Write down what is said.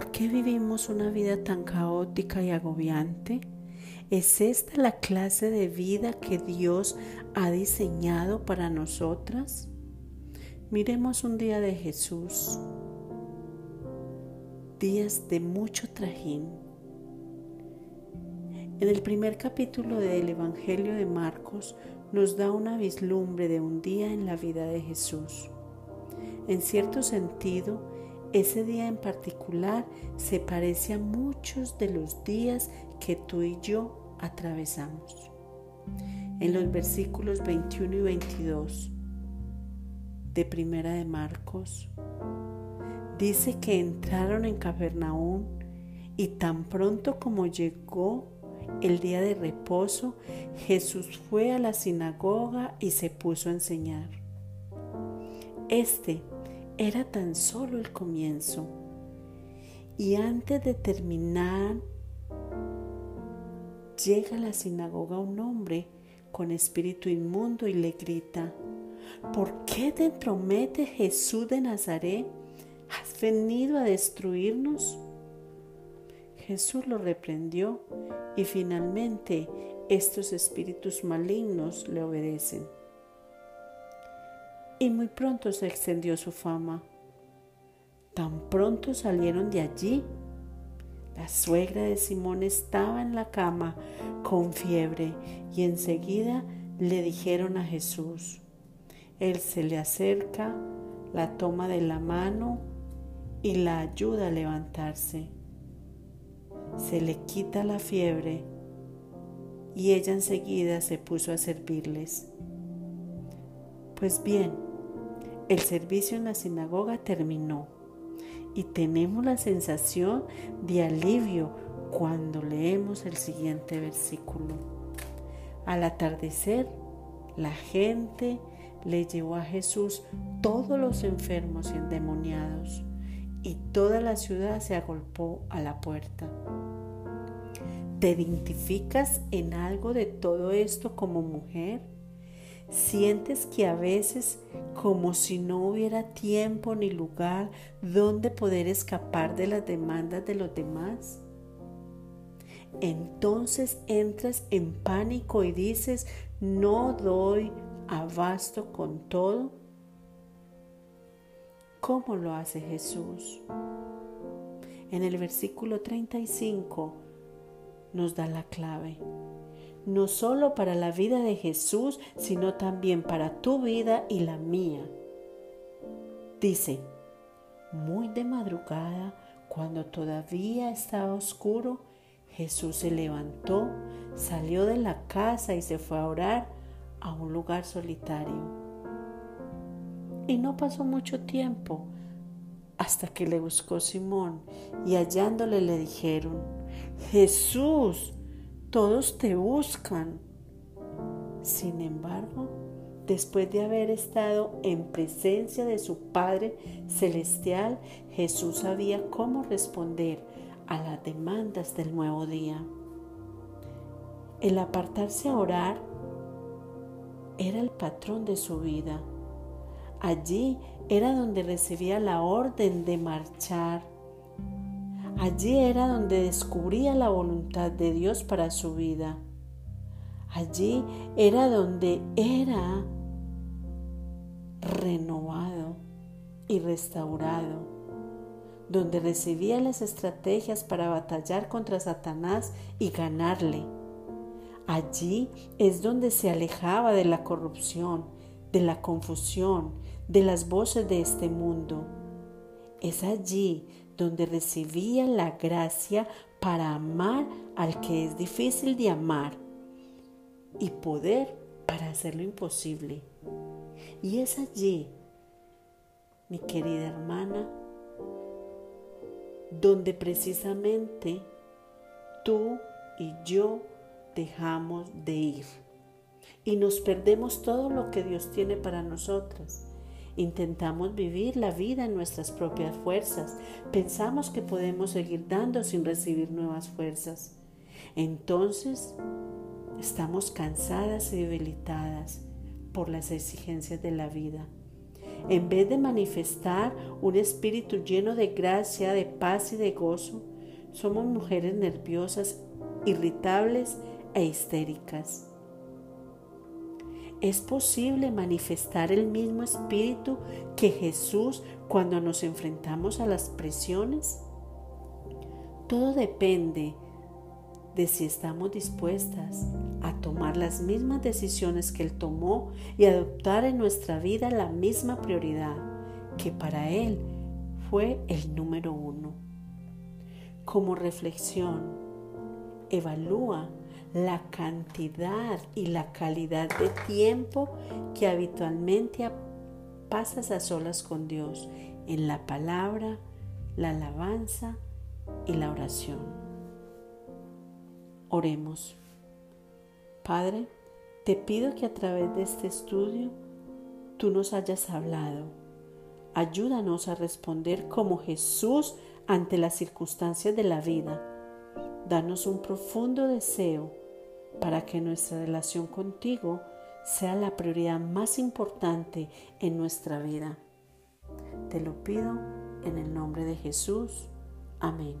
¿Por qué vivimos una vida tan caótica y agobiante? ¿Es esta la clase de vida que Dios ha diseñado para nosotras? Miremos un día de Jesús, días de mucho trajín. En el primer capítulo del Evangelio de Marcos nos da una vislumbre de un día en la vida de Jesús. En cierto sentido, ese día en particular se parece a muchos de los días que tú y yo atravesamos. En los versículos 21 y 22 de Primera de Marcos dice que entraron en Capernaum y tan pronto como llegó el día de reposo, Jesús fue a la sinagoga y se puso a enseñar. Este era tan solo el comienzo. Y antes de terminar, llega a la sinagoga un hombre con espíritu inmundo y le grita, ¿por qué te entromete Jesús de Nazaret? ¿Has venido a destruirnos? Jesús lo reprendió y finalmente estos espíritus malignos le obedecen y muy pronto se extendió su fama. Tan pronto salieron de allí. La suegra de Simón estaba en la cama con fiebre y enseguida le dijeron a Jesús. Él se le acerca, la toma de la mano y la ayuda a levantarse. Se le quita la fiebre y ella enseguida se puso a servirles. Pues bien, el servicio en la sinagoga terminó y tenemos la sensación de alivio cuando leemos el siguiente versículo. Al atardecer, la gente le llevó a Jesús todos los enfermos y endemoniados y toda la ciudad se agolpó a la puerta. ¿Te identificas en algo de todo esto como mujer? ¿Sientes que a veces como si no hubiera tiempo ni lugar donde poder escapar de las demandas de los demás? Entonces entras en pánico y dices, no doy abasto con todo. ¿Cómo lo hace Jesús? En el versículo 35 nos da la clave no solo para la vida de Jesús, sino también para tu vida y la mía. Dice, muy de madrugada, cuando todavía estaba oscuro, Jesús se levantó, salió de la casa y se fue a orar a un lugar solitario. Y no pasó mucho tiempo hasta que le buscó Simón y hallándole le dijeron, Jesús, todos te buscan. Sin embargo, después de haber estado en presencia de su Padre Celestial, Jesús sabía cómo responder a las demandas del nuevo día. El apartarse a orar era el patrón de su vida. Allí era donde recibía la orden de marchar Allí era donde descubría la voluntad de Dios para su vida. Allí era donde era renovado y restaurado, donde recibía las estrategias para batallar contra Satanás y ganarle. Allí es donde se alejaba de la corrupción, de la confusión, de las voces de este mundo. Es allí donde recibía la gracia para amar al que es difícil de amar y poder para hacer lo imposible. Y es allí, mi querida hermana, donde precisamente tú y yo dejamos de ir y nos perdemos todo lo que Dios tiene para nosotras Intentamos vivir la vida en nuestras propias fuerzas. Pensamos que podemos seguir dando sin recibir nuevas fuerzas. Entonces, estamos cansadas y debilitadas por las exigencias de la vida. en vez de manifestar un espíritu lleno de gracia, de paz y de gozo, somos mujeres nerviosas, irritables e histéricas. ¿Es posible manifestar el mismo espíritu que Jesús cuando nos enfrentamos a las presiones? Todo depende de si estamos dispuestas a tomar las mismas decisiones que Él tomó y adoptar en nuestra vida la misma prioridad que para Él fue el número uno. Como reflexión, evalúa la cantidad y la calidad de tiempo que habitualmente pasas a solas con Dios en la palabra, la alabanza y la oración. Oremos. Padre, te pido que a través de este estudio tú nos hayas hablado. Ayúdanos a responder como Jesús ante las circunstancias de la vida. Danos un profundo deseo para que nuestra relación contigo sea la prioridad más importante en nuestra vida. Te lo pido en el nombre de Jesús. Amén.